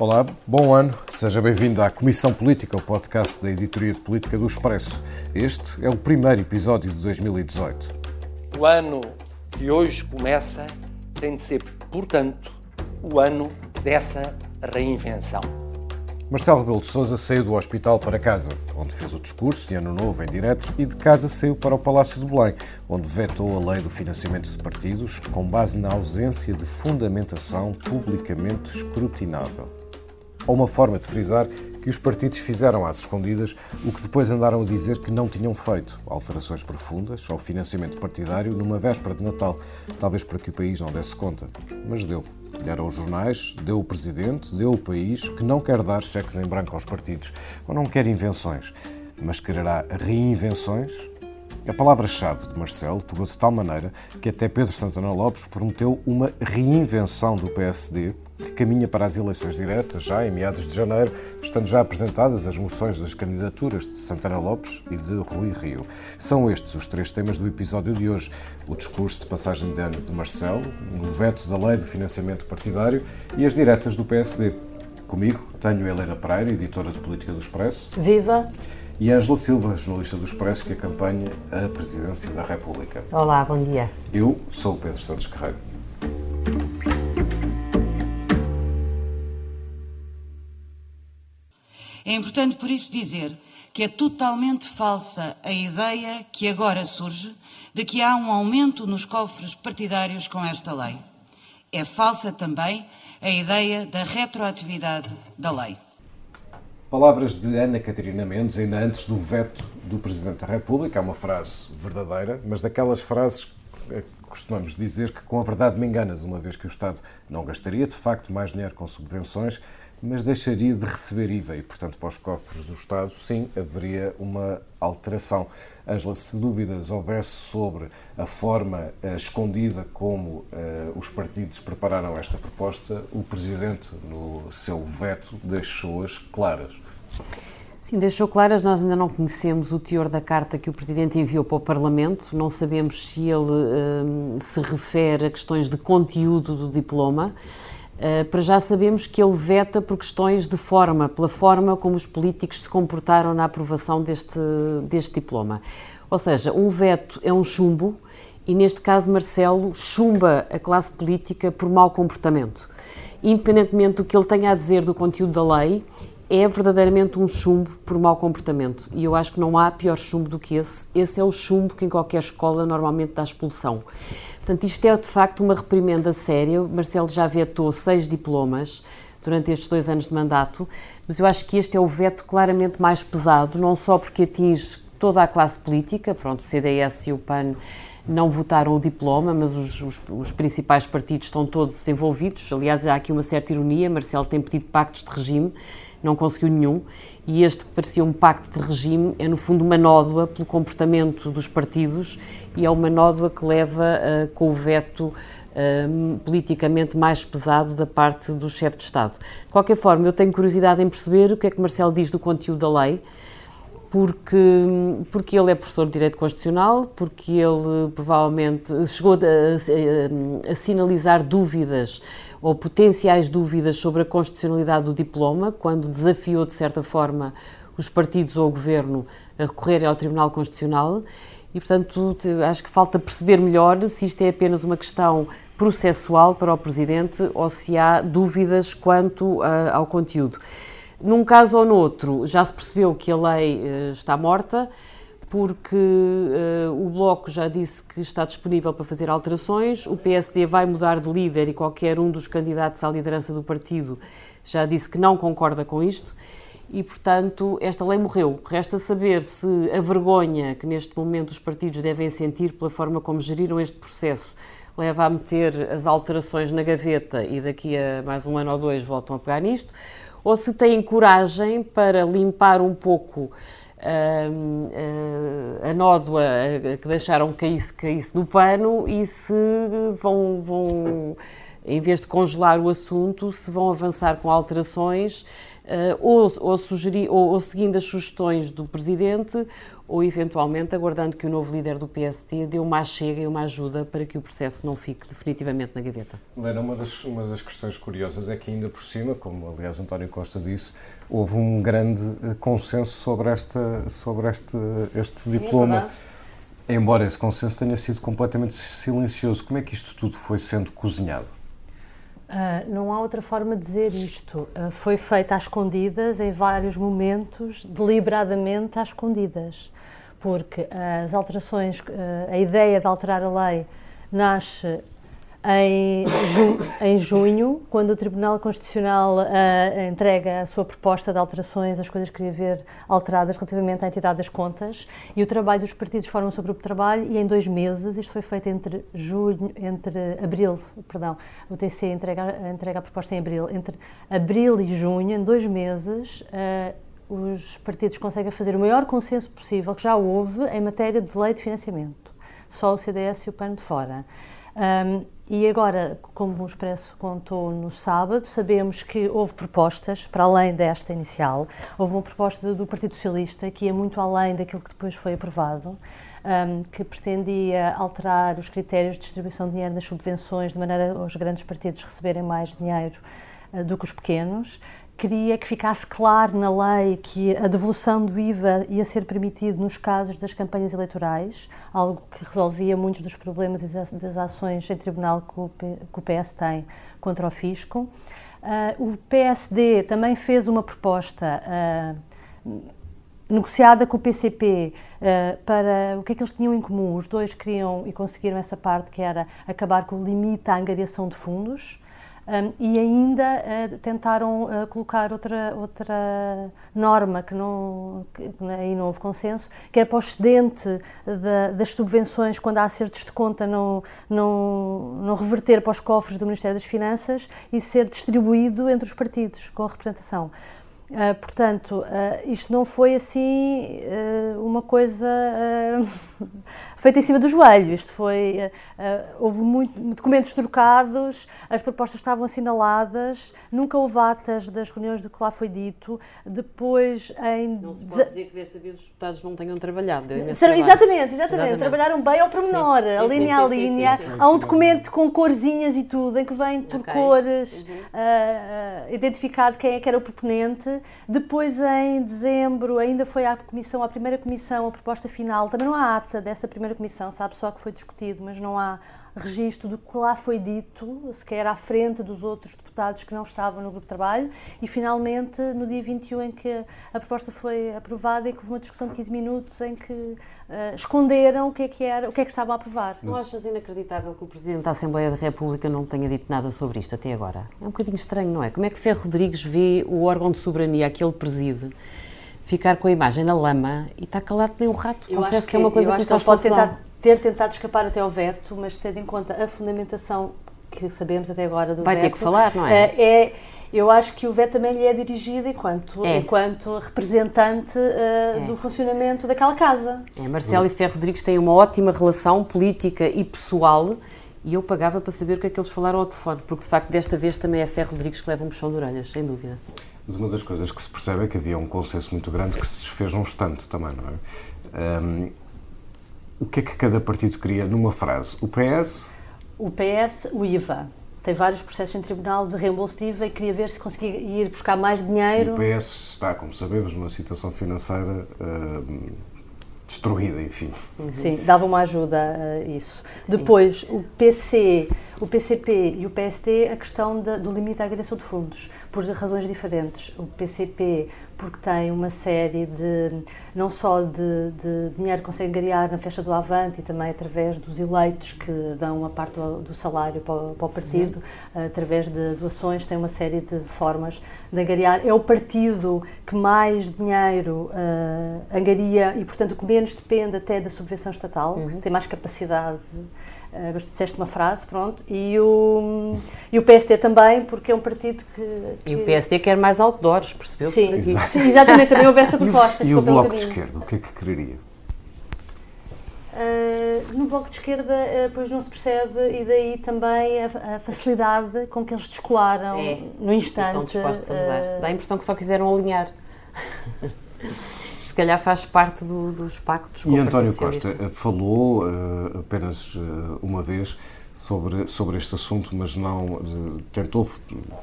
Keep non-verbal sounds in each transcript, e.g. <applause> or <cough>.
Olá, bom ano. Seja bem-vindo à Comissão Política, o podcast da Editoria de Política do Expresso. Este é o primeiro episódio de 2018. O ano que hoje começa tem de ser, portanto, o ano dessa reinvenção. Marcelo Rebelo de Sousa saiu do hospital para casa, onde fez o discurso de Ano Novo em direto, e de casa saiu para o Palácio de Belém, onde vetou a lei do financiamento de partidos com base na ausência de fundamentação publicamente escrutinável. Ou uma forma de frisar que os partidos fizeram às escondidas o que depois andaram a dizer que não tinham feito, alterações profundas ao financiamento partidário numa véspera de Natal, talvez para que o país não desse conta. Mas deu. Deram os jornais, deu o Presidente, deu o país, que não quer dar cheques em branco aos partidos, ou não quer invenções, mas quererá reinvenções? A palavra-chave de Marcelo pegou de tal maneira que até Pedro Santana Lopes prometeu uma reinvenção do PSD que caminha para as eleições diretas já em meados de janeiro, estando já apresentadas as moções das candidaturas de Santana Lopes e de Rui Rio. São estes os três temas do episódio de hoje: o discurso de passagem de ano de Marcelo, o veto da lei do financiamento partidário e as diretas do PSD. Comigo tenho Helena Pereira, editora de Política do Expresso. Viva! E Ângela Silva, jornalista do Expresso, que acompanha a Presidência da República. Olá, bom dia. Eu sou o Pedro Santos Carreiro. É importante, por isso, dizer que é totalmente falsa a ideia que agora surge de que há um aumento nos cofres partidários com esta lei. É falsa também a ideia da retroatividade da lei. Palavras de Ana Catarina Mendes, ainda antes do veto do Presidente da República, é uma frase verdadeira, mas daquelas frases que costumamos dizer que com a verdade me enganas, uma vez que o Estado não gastaria de facto mais dinheiro com subvenções, mas deixaria de receber IVA e, portanto, para os cofres do Estado, sim, haveria uma alteração. Ângela, se dúvidas houvesse sobre a forma uh, escondida como uh, os partidos prepararam esta proposta, o Presidente, no seu veto, deixou-as claras. Sim, deixou claras. Nós ainda não conhecemos o teor da carta que o Presidente enviou para o Parlamento. Não sabemos se ele uh, se refere a questões de conteúdo do diploma. Uh, para já sabemos que ele veta por questões de forma, pela forma como os políticos se comportaram na aprovação deste, deste diploma. Ou seja, um veto é um chumbo e, neste caso, Marcelo chumba a classe política por mau comportamento. Independentemente do que ele tenha a dizer do conteúdo da lei, é verdadeiramente um chumbo por mau comportamento. E eu acho que não há pior chumbo do que esse. Esse é o chumbo que em qualquer escola normalmente dá expulsão. Portanto, isto é de facto uma reprimenda séria. Marcelo já vetou seis diplomas durante estes dois anos de mandato, mas eu acho que este é o veto claramente mais pesado, não só porque atinge toda a classe política, pronto, o CDS e o PAN não votaram o diploma, mas os, os, os, principais partidos estão todos envolvidos. Aliás, há aqui uma certa ironia: Marcelo tem pedido pactos de regime, não conseguiu nenhum, e este que parecia um pacto de regime é, no fundo, uma nódoa pelo comportamento dos partidos e é uma nódoa que leva uh, com o veto uh, politicamente mais pesado da parte do chefe de Estado. De qualquer forma, eu tenho curiosidade em perceber o que é que Marcelo diz do conteúdo da lei porque, porque ele é professor de Direito Constitucional, porque ele provavelmente chegou a, a, a, sinalizar dúvidas ou potenciais dúvidas sobre a constitucionalidade do diploma, quando desafiou, de certa forma, os partidos ou o governo a recorrerem ao Tribunal Constitucional. E, portanto, acho que falta perceber melhor se isto é apenas uma questão processual para o Presidente ou se há dúvidas quanto a, ao conteúdo. Num caso ou noutro, já se percebeu que a lei uh, está morta, porque uh, o Bloco já disse que está disponível para fazer alterações, o PSD vai mudar de líder e qualquer um dos candidatos à liderança do partido já disse que não concorda com isto. E, portanto, esta lei morreu. Resta saber se a vergonha que neste momento os partidos devem sentir pela forma como geriram este processo leva a meter as alterações na gaveta e daqui a mais um ano ou dois voltam a pegar nisto, ou se têm coragem para limpar um pouco Uh, uh, a nódoa que deixaram caísse, caísse no pano e se vão, vão, em vez de congelar o assunto, se vão avançar com alterações ou, ou, sugerir, ou, ou seguindo as sugestões do Presidente, ou eventualmente aguardando que o novo líder do PST dê uma chega e uma ajuda para que o processo não fique definitivamente na gaveta. Lena, uma das, uma das questões curiosas é que ainda por cima, como aliás António Costa disse, houve um grande eh, consenso sobre, esta, sobre este, este diploma. É Embora esse consenso tenha sido completamente silencioso, como é que isto tudo foi sendo cozinhado? Uh, não há outra forma de dizer isto. Uh, foi feito às escondidas, em vários momentos, deliberadamente às escondidas porque as alterações, eh, a ideia de alterar a lei nasce em, ju em junho, quando o Tribunal Constitucional uh, entrega a sua proposta de alterações, as coisas que queria ver alteradas relativamente à entidade das contas, e o trabalho dos partidos forma o seu grupo de trabalho, e em dois meses, isto foi feito entre junho, entre abril, perdão, o TC entrega, entrega a proposta em abril, entre abril e junho, em dois meses, uh, os partidos conseguem fazer o maior consenso possível que já houve em matéria de lei de financiamento. Só o CDS e o PAN de fora. Um, e agora, como o Expresso contou no sábado, sabemos que houve propostas, para além desta inicial, houve uma proposta do Partido Socialista que ia muito além daquilo que depois foi aprovado, um, que pretendia alterar os critérios de distribuição de dinheiro nas subvenções, de maneira a os grandes partidos receberem mais dinheiro uh, do que os pequenos queria que ficasse claro na lei que a devolução do IVA ia ser permitido nos casos das campanhas eleitorais, algo que resolvia muitos dos problemas das ações em tribunal que o PS tem contra o fisco. Uh, o PSD também fez uma proposta uh, negociada com o PCP uh, ah, para o que é que eles tinham em comum. Os dois queriam e conseguiram essa parte que era acabar com o limite à angariação de fundos. Um, e ainda uh, tentaram uh, colocar outra, outra norma que não, que aí não houve consenso, que é para o excedente da, das subvenções, quando há acertos de conta, não, não, não reverter para os cofres do Ministério das Finanças e ser distribuído entre os partidos, com representação. Uh, portanto, uh, isto não foi assim uh, uma coisa feita em cima do joelho. Isto foi. houve muito, documentos trocados, as propostas estavam assinaladas, nunca houve atas das reuniões do que lá foi dito. Depois, em. Não se pode dizer que desta vez os deputados não tenham trabalhado. Exatamente, exatamente, exatamente, Trabalharam bem ao pormenor, sim. a sim, linha sim, a linha. Há um documento com corzinhas e tudo, em que vem por okay. cores uhum. identificado quem é que era o proponente depois, em dezembro, ainda foi à comissão, à primeira comissão, a proposta final. Também não há ata dessa primeira comissão, sabe só que foi discutido, mas não há registro do que lá foi dito, sequer à frente dos outros deputados que não estavam no grupo de trabalho, e finalmente, no dia 21 em que a proposta foi aprovada e que houve uma discussão de 15 minutos em que uh, esconderam o que é que era, o que é que estavam a aprovar. Não achas inacreditável que o Presidente da Assembleia da República não tenha dito nada sobre isto até agora? É um bocadinho estranho, não é? Como é que Ferro Rodrigues vê o órgão de soberania que ele preside ficar com a imagem na lama e está calado nem um rato? Eu Confesso acho que, que é uma coisa que, que ele pode tentar ter tentado escapar até ao veto, mas tendo em conta a fundamentação que sabemos até agora do Vai veto... Vai ter que falar, não é? Eh, é eu acho que o veto também lhe é dirigido enquanto, é. enquanto representante uh, é. do funcionamento daquela casa. É, Marcelo e Ferro Rodrigues têm uma ótima relação política e pessoal e eu pagava para saber o que é que eles falaram ao telefone, porque de facto desta vez também é Ferro Rodrigues que leva um puxão de orelhas, sem dúvida. Mas uma das coisas que se percebe é que havia um consenso muito grande que se desfez num instante também, não é? Um, o que é que cada partido queria numa frase? O PS? O PS, o IVA. Tem vários processos em tribunal de reembolso de IVA e queria ver se conseguia ir buscar mais dinheiro. E o PS está, como sabemos, numa situação financeira uh, destruída, enfim. Sim, dava uma ajuda a isso. Sim. Depois, o PC o PCP e o PST a questão da, do limite à agregação de fundos, por razões diferentes. O PCP porque tem uma série de, não só de, de dinheiro que consegue angariar na festa do Avante e também através dos eleitos que dão uma parte do, do salário para, para, o partido, uhum. através de doações, tem uma série de formas de angariar. É o partido que mais dinheiro uh, angaria e, portanto, que menos depende até da subvenção estatal, uhum. tem mais capacidade Uh, mas tu disseste uma frase, pronto, e o, e o PST também, porque é um partido que, que... E o PST quer mais outdoors, percebeu? Sim, sim, exatamente, também houve essa proposta. E, e o Bloco de Esquerda, o que é que quereria? Uh, no Bloco de Esquerda, uh, pois não se percebe, e daí também a, a facilidade com que eles descolaram é, no instante. Estão dispostos a mudar. Dá a impressão que só quiseram alinhar. <laughs> se calhar faz parte do, dos pactos. E António Costa falou uh, apenas uma vez sobre, sobre este assunto, mas não tentou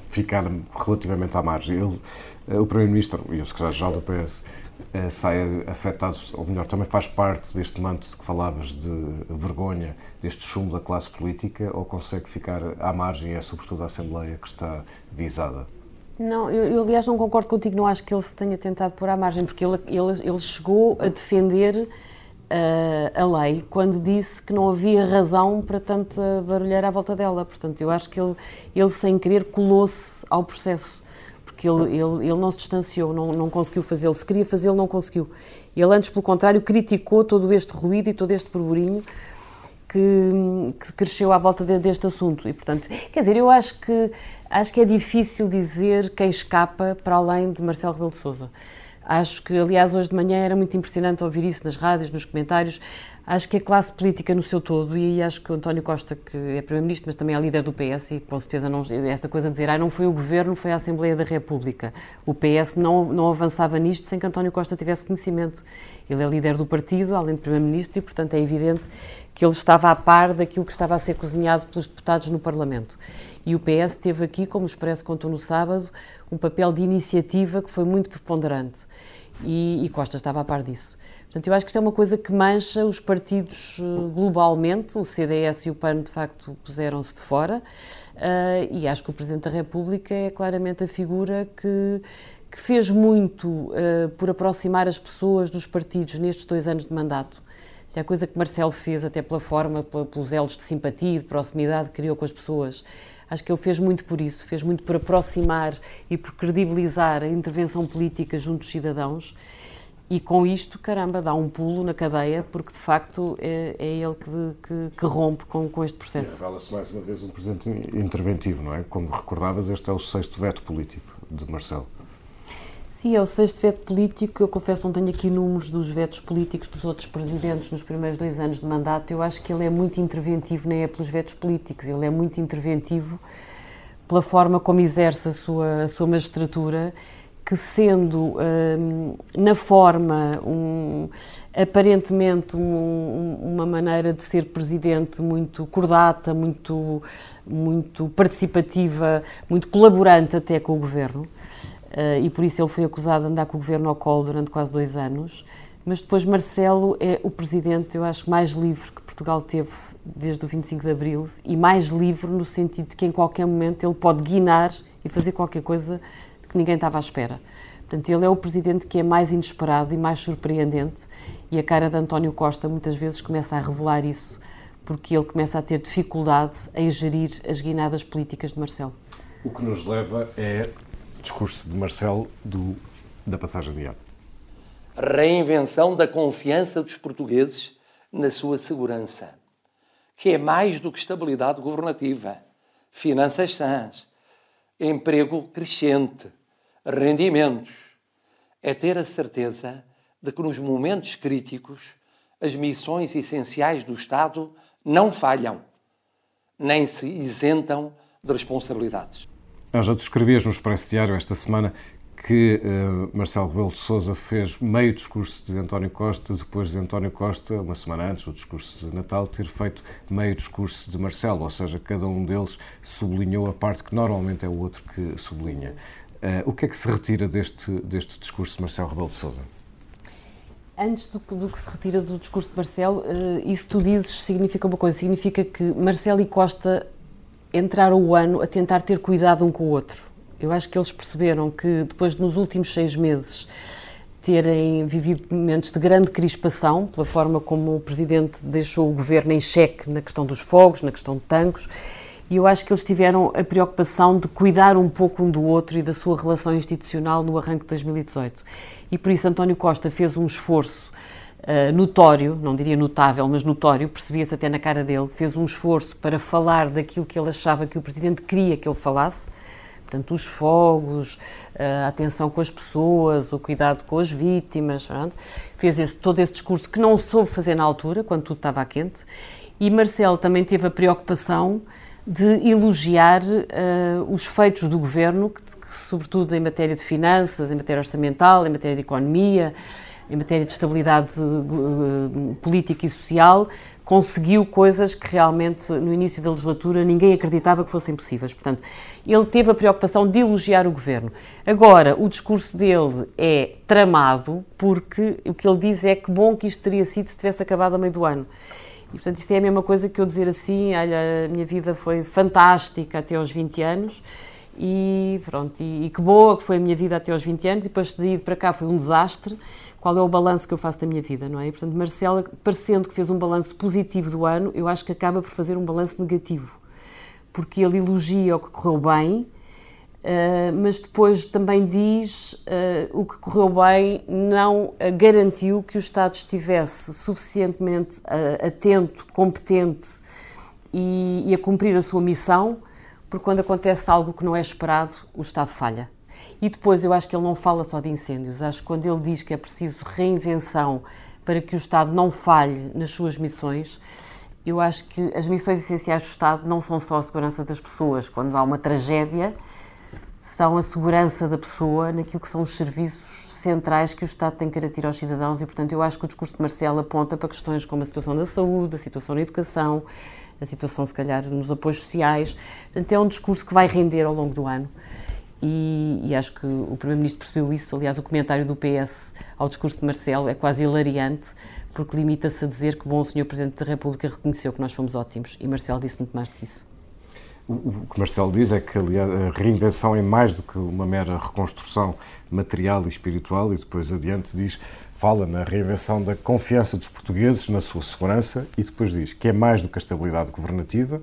ficar relativamente à margem. Ele, o Primeiro-Ministro e o Secretário-Geral do PS eh, sai afetado, ou melhor, também faz parte deste manto de que falavas de vergonha, deste chumbo da classe política, ou consegue ficar à margem e é sobretudo a Assembleia que está visada? Não, eu, eu, aliás não concordo contigo, não acho que ele se tenha tentado pôr à margem, porque ele, ele, ele chegou a defender uh, a lei quando disse que não havia razão para tanta barulheira à volta dela. Portanto, eu acho que ele, ele sem querer, colou-se ao processo porque ele, ele, ele não se distanciou, não, não conseguiu fazê-lo. Se queria fazê-lo, não conseguiu. Ele, antes, pelo contrário, criticou todo este ruído e todo este burburinho que, que cresceu à volta de, deste assunto. E, portanto, quer dizer, eu acho que, acho que é difícil dizer quem escapa para além de Marcelo Rebelo de Sousa. Acho que, aliás, hoje de manhã era muito impressionante ouvir isso nas rádios, nos comentários. Acho que a classe política no seu todo, e acho que o António Costa, que é Primeiro-Ministro, mas também é líder do PS, e com certeza não, esta coisa de dizer, ah, não foi o Governo, foi a Assembleia da República. O PS não, não avançava nisto sem que António Costa tivesse conhecimento. Ele é líder do partido, além de Primeiro-Ministro, e, portanto, é evidente que ele estava a par daquilo que estava a ser cozinhado pelos deputados no Parlamento. E o PS teve aqui, como o Expresso contou no sábado, um papel de iniciativa que foi muito preponderante. E, e Costa estava a par disso. Portanto, eu acho que isto é uma coisa que mancha os partidos eh, globalmente. O CDS e o PAN, de facto, puseram-se de fora. Uh, e acho que o Presidente da República é claramente a figura que, que fez muito uh, por aproximar as pessoas dos partidos nestes dois anos de mandato. Se é a coisa que Marcelo fez, até pela forma, pelos elos de simpatia e de proximidade que criou com as pessoas, acho que ele fez muito por isso, fez muito por aproximar e por credibilizar a intervenção política junto dos cidadãos e com isto, caramba, dá um pulo na cadeia, porque de facto é, é ele que, que, que, rompe com, com este processo. Revela-se mais uma vez um presidente interventivo, não é? Como recordavas, este é o sexto veto político de Marcelo. Sim, é o sexto veto político. Eu confesso que não tenho aqui números dos vetos políticos dos outros presidentes nos primeiros dois anos de mandato. Eu acho que ele é muito interventivo, nem é pelos vetos políticos, ele é muito interventivo pela forma como exerce a sua, a sua magistratura que sendo hum, na forma um, aparentemente um, uma maneira de ser presidente muito cordata, muito, muito participativa, muito colaborante até com o governo, uh, e por isso ele foi acusado de andar com o governo ao colo durante quase dois anos. Mas depois Marcelo é o presidente, eu acho, mais livre que Portugal teve desde o 25 de Abril e mais livre no sentido de que em qualquer momento ele pode guinar e fazer qualquer coisa que ninguém estava à espera. Portanto, ele é o presidente que é mais inesperado e mais surpreendente, e a cara de António Costa muitas vezes começa a revelar isso, porque ele começa a ter dificuldade em gerir as guinadas políticas de Marcelo. O que nos leva é o discurso de Marcelo do, da passagem de ano. Reinvenção da confiança dos portugueses na sua segurança, que é mais do que estabilidade governativa, finanças sãs, emprego crescente, rendimentos, é ter a certeza de que nos momentos críticos as missões essenciais do Estado não falham, nem se isentam de responsabilidades. Já descrevias no Expresso Diário esta semana que uh, Marcelo Rebelo de Sousa fez meio discurso de António Costa, depois de António Costa, uma semana antes do discurso de Natal, ter feito meio discurso de Marcelo, ou seja, cada um deles sublinhou a parte que normalmente é o outro que sublinha. Uh, o que é que se retira deste, deste discurso de Marcelo Rebelo de Sousa? Antes do, do, que se retira do discurso de Marcelo, uh, isso tu dizes significa uma coisa, significa que Marcelo e Costa entraram o ano a tentar ter cuidado um com o outro. Eu acho que eles perceberam que depois de nos últimos seis meses terem vivido momentos de grande crispação pela forma como o Presidente deixou o Governo em xeque na questão dos fogos, na questão de tanques, e eu acho que eles tiveram a preocupação de cuidar um pouco um do outro e da sua relação institucional no arranque de 2018. E por isso António Costa fez um esforço uh, notório, não diria notável, mas notório, percebia-se até na cara dele, fez um esforço para falar daquilo que ele achava que o Presidente queria que ele falasse, Portanto, os fogos, a atenção com as pessoas, o cuidado com as vítimas, pronto. fez esse, todo esse discurso que não soube fazer na altura, quando tudo estava quente. E Marcelo também teve a preocupação de elogiar uh, os feitos do governo, que, que, sobretudo em matéria de finanças, em matéria orçamental, em matéria de economia, em matéria de estabilidade uh, política e social, conseguiu coisas que realmente no início da legislatura ninguém acreditava que fossem possíveis. Portanto, ele teve a preocupação de elogiar o governo. Agora, o discurso dele é tramado porque o que ele diz é que bom que isto teria sido se tivesse acabado a meio do ano. E, portanto, isto é a mesma coisa que eu dizer assim, olha, a minha vida foi fantástica até aos 20 anos e pronto, e, e que boa que foi a minha vida até aos 20 anos e depois de ir para cá foi um desastre qual é o balanço que eu faço da minha vida, não é? E, portanto, Marcela, parecendo que fez um balanço positivo do ano, eu acho que acaba por fazer um balanço negativo, porque ele elogia o que correu bem, mas depois também diz uh, o que correu bem não garantiu que o Estado estivesse suficientemente atento, competente e, e a cumprir a sua missão, porque quando acontece algo que não é esperado, o Estado falha. E depois eu acho que ele não fala só de incêndios, acho que quando ele diz que é preciso reinvenção para que o Estado não falhe nas suas missões, eu acho que as missões essenciais do Estado não são só a segurança das pessoas. Quando há uma tragédia, são a segurança da pessoa naquilo que são os serviços centrais que o Estado tem que garantir aos cidadãos e, portanto, eu acho que o discurso de Marcelo aponta para questões como a situação da saúde, a situação na educação, a situação, se calhar, nos apoios sociais. Portanto, é um discurso que vai render ao longo do ano. E, e, acho que o Primeiro-Ministro percebeu isso. Aliás, o comentário do PS ao discurso de Marcelo é quase hilariante, porque limita-se a dizer que, bom, o Sr. Presidente da República reconheceu que nós fomos ótimos. E Marcelo disse muito mais do que isso. O que Marcelo diz é que aliás, a reinvenção é mais do que uma mera reconstrução material e espiritual, e depois adiante diz, fala na reinvenção da confiança dos portugueses na sua segurança, e depois diz que é mais do que a estabilidade governativa,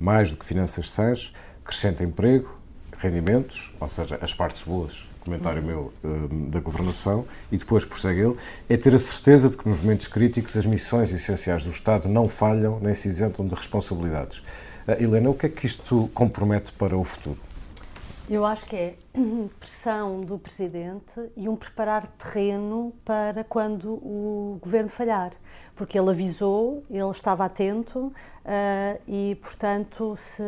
mais do que finanças sãs, crescente emprego, rendimentos, ou seja, as partes boas, comentário meu, uh, da governação, e depois prossegue ele, é ter a certeza de que nos momentos críticos as missões essenciais do Estado não falham nem se isentam de responsabilidades. Uh, Helena, o que é que isto compromete para o futuro? Eu acho que é <clears throat> pressão do Presidente e um preparar terreno para quando o Governo falhar. Porque ele avisou, ele estava atento uh, e, portanto, se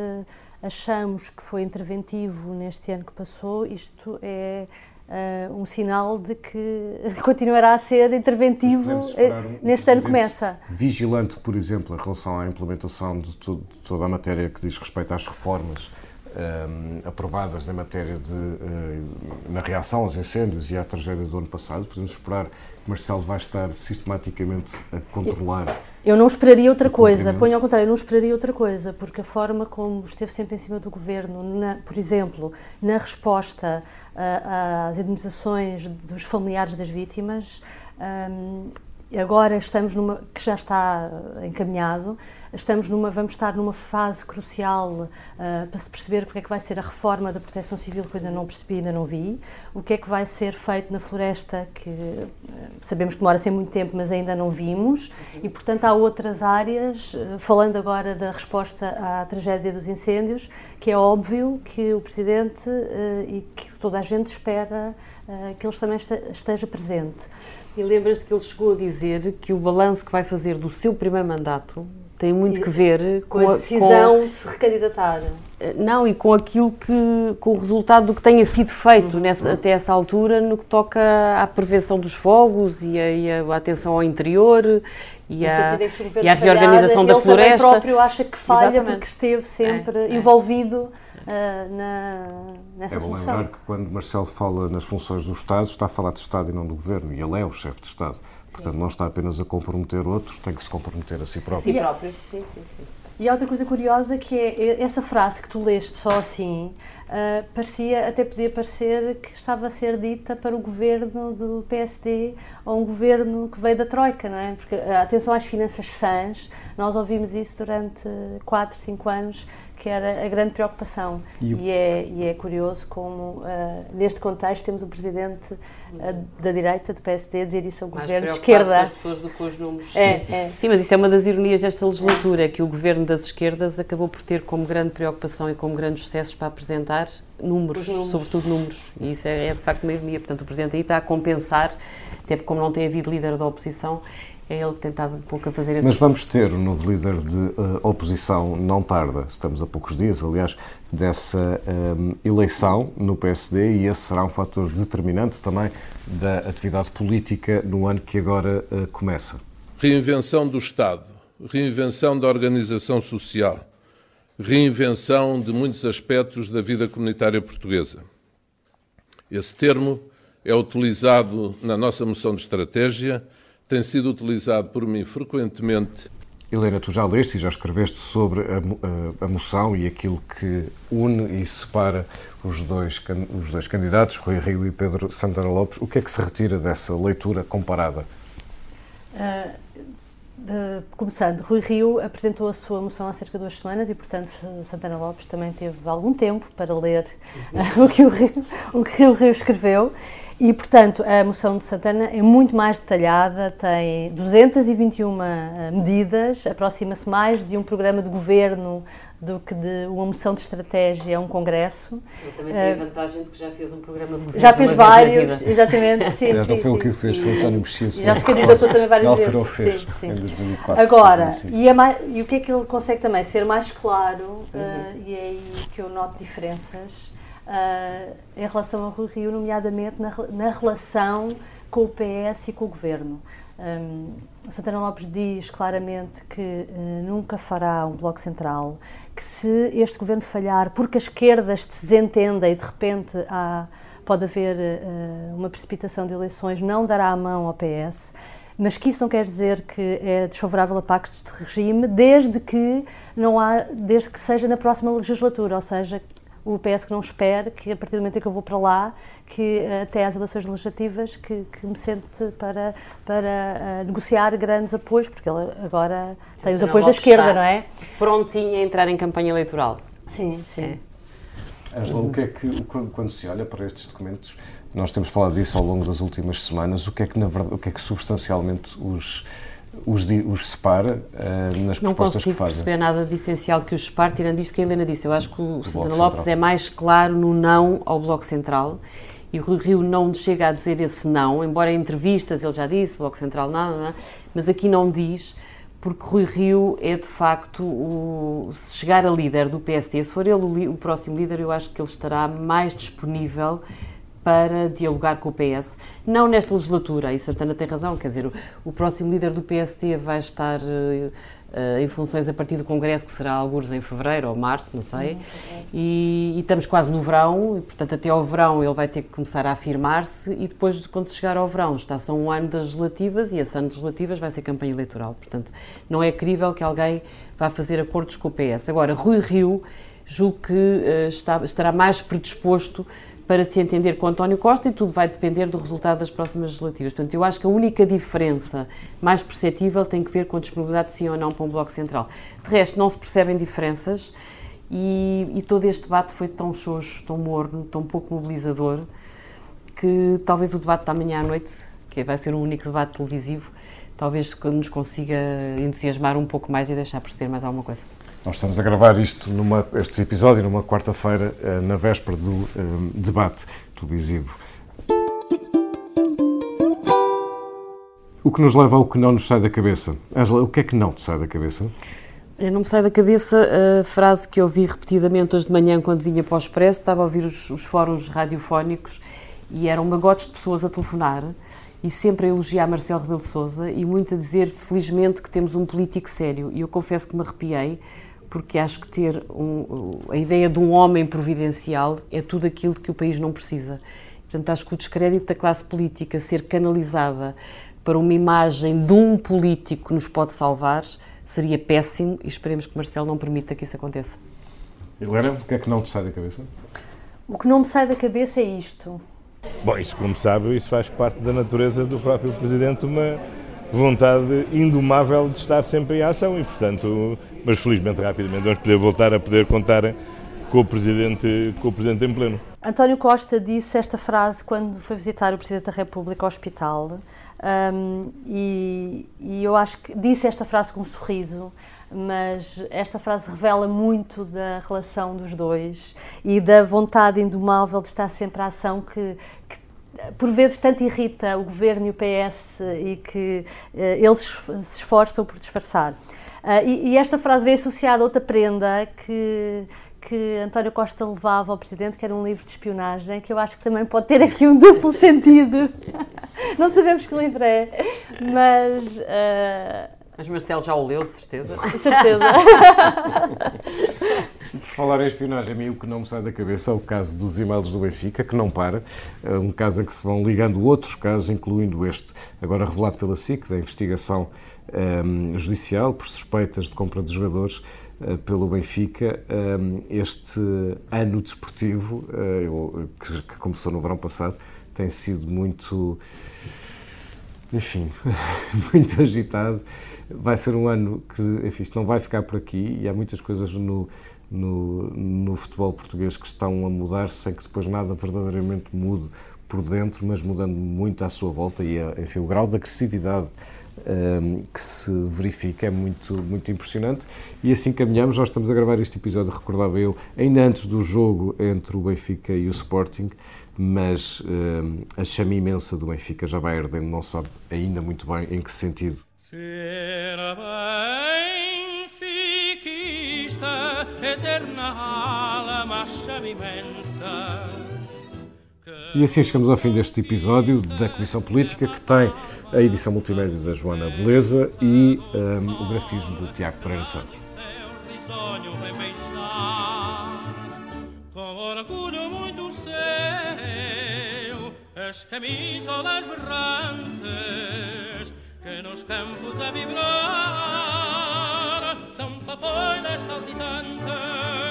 achamos que foi interventivo neste ano que passou, isto é uh, um sinal de que <laughs> continuará a ser interventivo um, neste ano começa. Vigilante, por exemplo, em relação à implementação de, de toda a matéria que diz respeito às reformas um, aprovadas em matéria de uh, na reação aos incêndios e à tragédia do ano passado. Podemos esperar que Marcelo vai estar sistematicamente a controlar. Eu, eu não esperaria outra coisa, ponho ao contrário, eu não esperaria outra coisa, porque a forma como esteve sempre em cima do governo, na, por exemplo, na resposta às indemnizações dos familiares das vítimas, agora estamos numa que já está encaminhado estamos numa vamos estar numa fase crucial uh, para se perceber porque é que vai ser a reforma da Proteção Civil que eu ainda não percebi ainda não vi. O que é que vai ser feito na floresta que uh, sabemos que demora ser muito tempo mas ainda não vimos. E portanto há outras áreas uh, falando agora da resposta à tragédia dos incêndios que é óbvio que o presidente e que toda a gente espera que ele também esteja presente e lembras-te que ele chegou a dizer que o balanço que vai fazer do seu primeiro mandato tem muito que ver com, com a decisão com, de se recandidatar. Eh, não, e com aquilo que, com o resultado do que tenha sido feito uhum. nessa, até essa altura no que toca à prevenção dos fogos e a, e a atenção ao interior e, a, e à reorganização da floresta. Ele próprio acha que falha Exatamente. porque esteve sempre é, é. Uh, na, nessa é bom lembrar que quando Marcelo fala nas funções do Estado, está a falar de Estado e não do Governo, e ele é o chefe de Estado. Sim. Portanto, não está apenas a comprometer outros, tem que se comprometer a si próprio. A si próprio, sim, sim, sim. E há outra coisa curiosa que é essa frase que tu leste só assim, uh, parecia, até podia parecer que estava a ser dita para o governo do PSD ou um governo que veio da Troika, não é? Porque a atenção às finanças sãs, nós ouvimos isso durante 4, 5 anos que era a grande preocupação. E, e, é, e é, curioso como, uh, neste contexto, temos o presidente uh, da direita, do PSD, a dizer isso ao Mais governo de esquerda. as pessoas do que os números. É, Sim. É. Sim, mas isso é uma das ironias desta legislatura, é que o governo das esquerdas acabou por ter como grande preocupação e como grandes sucessos para apresentar números, números, sobretudo números. E isso é, é, de facto uma ironia. Portanto, o Presidente aí está a compensar, até porque como não tem havido líder da oposição, é ele que tem estado um pouco a fazer Mas vamos ter um novo líder de uh, oposição não tarda, estamos a poucos dias, aliás, dessa um, eh, eleição no PSD e esse será um fator determinante também da atividade política no ano que agora uh, começa. Reinvenção do Estado, reinvenção da organização social, reinvenção de muitos aspectos da vida comunitária portuguesa. Esse termo é utilizado na nossa moção de estratégia tem sido utilizado por mim frequentemente. Helena, tu já leste e já escreveste sobre a, a, a moção e aquilo que une e separa os dois, os dois candidatos, Rui Rio e Pedro Santana Lopes. O que é que se retira dessa leitura comparada? Uh, de, começando, Rui Rio apresentou a sua moção há cerca de duas semanas e, portanto, Santana Lopes também teve algum tempo para ler uh, <laughs> o, que o, Rio, o que o Rio escreveu. E, portanto, a moção de Santana é muito mais detalhada, tem 221 eh, medidas, aproxima-se mais de um programa de governo do que de uma moção de estratégia a um congresso. Ele também tem a eh, vantagem de que já fez um programa de governo. Já fez vários, exatamente. Sim, <laughs> Aliás, não foi o que o fez, foi o António Mexia. Já se candidatou também várias vezes. fez, sim, sim. em 2004. Agora, e, mais, e, o que é que ele consegue também? Ser mais claro, uhum. uh, e é aí que eu noto diferenças uh, em relação ao Rui Rio, nomeadamente na, na, relação com o PS e com o Governo. Um, Santana Lopes diz claramente que uh, nunca fará um bloco central, que se este governo falhar porque a esquerda se desentenda e de repente há, pode haver uh, uma precipitação de eleições, não dará a mão ao PS, mas que isso não quer dizer que é desfavorável a pactos de regime, desde que não há, desde que seja na próxima legislatura, ou seja, o PS que não espera que a partir do momento em que eu vou para lá, que eh, até às eleições legislativas, que, que me sente para, para uh, negociar grandes apoios, porque ele agora sim, tem os apoios da esquerda, não é? Prontinho a entrar em campanha eleitoral. Sim, sim. É. Angela, o que é que, quando se olha para estes documentos, nós temos falado disso ao longo das últimas semanas, o que é que, na verdade, o que, é que substancialmente os os, os separa uh, nas não propostas que fazem. Não consigo perceber nada de essencial que os separe, tirando isto que a Helena disse. Eu acho que o, o Santana Lopes Central. é mais claro no não ao Bloco Central e o Rui Rio não chega a dizer esse não, embora em entrevistas ele já disse, Bloco Central nada, não, mas aqui não diz, porque Rui Rio é de facto, o, se chegar a líder do PST, se for ele o, o próximo líder, eu acho que ele estará mais disponível para dialogar com o PS. Não nesta legislatura, e Santana tem razão, quer dizer, o, o próximo líder do PST vai estar uh, uh, em funções a partir do Congresso, que será alguns em fevereiro ou março, não sei, e, e, estamos quase no verão, e portanto até ao verão ele vai ter que começar a afirmar-se, e depois, quando se chegar ao verão, está-se a um ano das legislativas, e esse ano das legislativas vai ser campanha eleitoral, portanto não é crível que alguém vá fazer acordos com o PS. Agora, Rui Rio julgo que uh, está, estará mais predisposto para se entender com António Costa e tudo vai depender do resultado das próximas legislativas. Portanto, eu acho que a única diferença mais perceptível tem que ver com a disponibilidade sim ou não para um Bloco Central. De resto, não se percebem diferenças e, e todo este debate foi tão xoxo, tão morno, tão pouco mobilizador, que talvez o debate da manhã à noite, que vai ser o único debate televisivo, talvez nos consiga entusiasmar um pouco mais e deixar perceber mais alguma coisa. Nós estamos a gravar isto, numa, este episódio, numa quarta-feira, eh, na véspera do um, eh, debate televisivo. O que nos leva ao que não nos sai da cabeça. Angela, o que é que não te sai da cabeça? Não me sai da cabeça a frase que eu ouvi repetidamente hoje de manhã quando vinha para o Expresso, estava a ouvir os, os fóruns radiofónicos e eram magotes de pessoas a telefonar e sempre a elogiar Marcelo Rebelo de Sousa e muito a dizer, felizmente, que temos um político sério. E eu confesso que me arrepiei, porque acho que ter um, a ideia de um homem providencial é tudo aquilo que o país não precisa. Portanto, acho que o descrédito da classe política ser canalizada para uma imagem de um político que nos pode salvar seria péssimo e esperemos que Marcelo não permita que isso aconteça. Helena, o que é que não te sai da cabeça? O que não me sai da cabeça é isto. Bom, isso como sabe, isso faz parte da natureza do próprio Presidente, uma vontade indomável de estar sempre em ação e, portanto, mas felizmente rapidamente vamos poder voltar a poder contar com o Presidente, com o Presidente em pleno. António Costa disse esta frase quando foi visitar o Presidente da República ao hospital um, e, e, eu acho que disse esta frase com um sorriso mas esta frase revela muito da relação dos dois e da vontade indomável de estar sempre à ação que, que por vezes tanto irrita o governo e o PS e que uh, eles se esforçam por disfarçar. Uh, e, e, esta frase vem associada a outra prenda que, que António Costa levava ao Presidente, que era um livro de espionagem, que eu acho que também pode ter aqui um duplo <laughs> sentido. Não sabemos que livro é, mas. Uh, mas Marcelo já o leu, de certeza? <laughs> De certeza. <laughs> Por falar em espionagem, a mim o que não me sai da cabeça é o caso dos e-mails do Benfica, que não para. É um caso em que se vão ligando outros casos, incluindo este, agora revelado pela SIC, da investigação um, ehm, judicial por suspeitas de compra de jogadores uh, pelo Benfica. Um, ehm, este ano desportivo, uh, que, que começou no verão passado, tem sido muito enfim, <laughs> muito agitado vai ser um ano que, enfim, isto não vai ficar por aqui e há muitas coisas no, no, no futebol português que estão a mudar sem que depois nada verdadeiramente mude por dentro, mas mudando muito à sua volta e, enfim, o grau de agressividade um, que se verifica é muito, muito impressionante. E assim caminhamos, nós estamos a gravar este episódio, recordava eu, ainda antes do jogo entre o Benfica e o Sporting, mas um, a chama imensa do Benfica. Já vai ardendo, não sabe ainda muito bem em que sentido Ser benfiquista, eterna alma imensa. E assim chegamos ao fim deste episódio da Comissão Política, que tem a edição multimédia da Joana Beleza e um, o grafismo do Tiago Pereira Santos. Camisolas berrantes nos campos a vibrar, são papoilas saltitantes.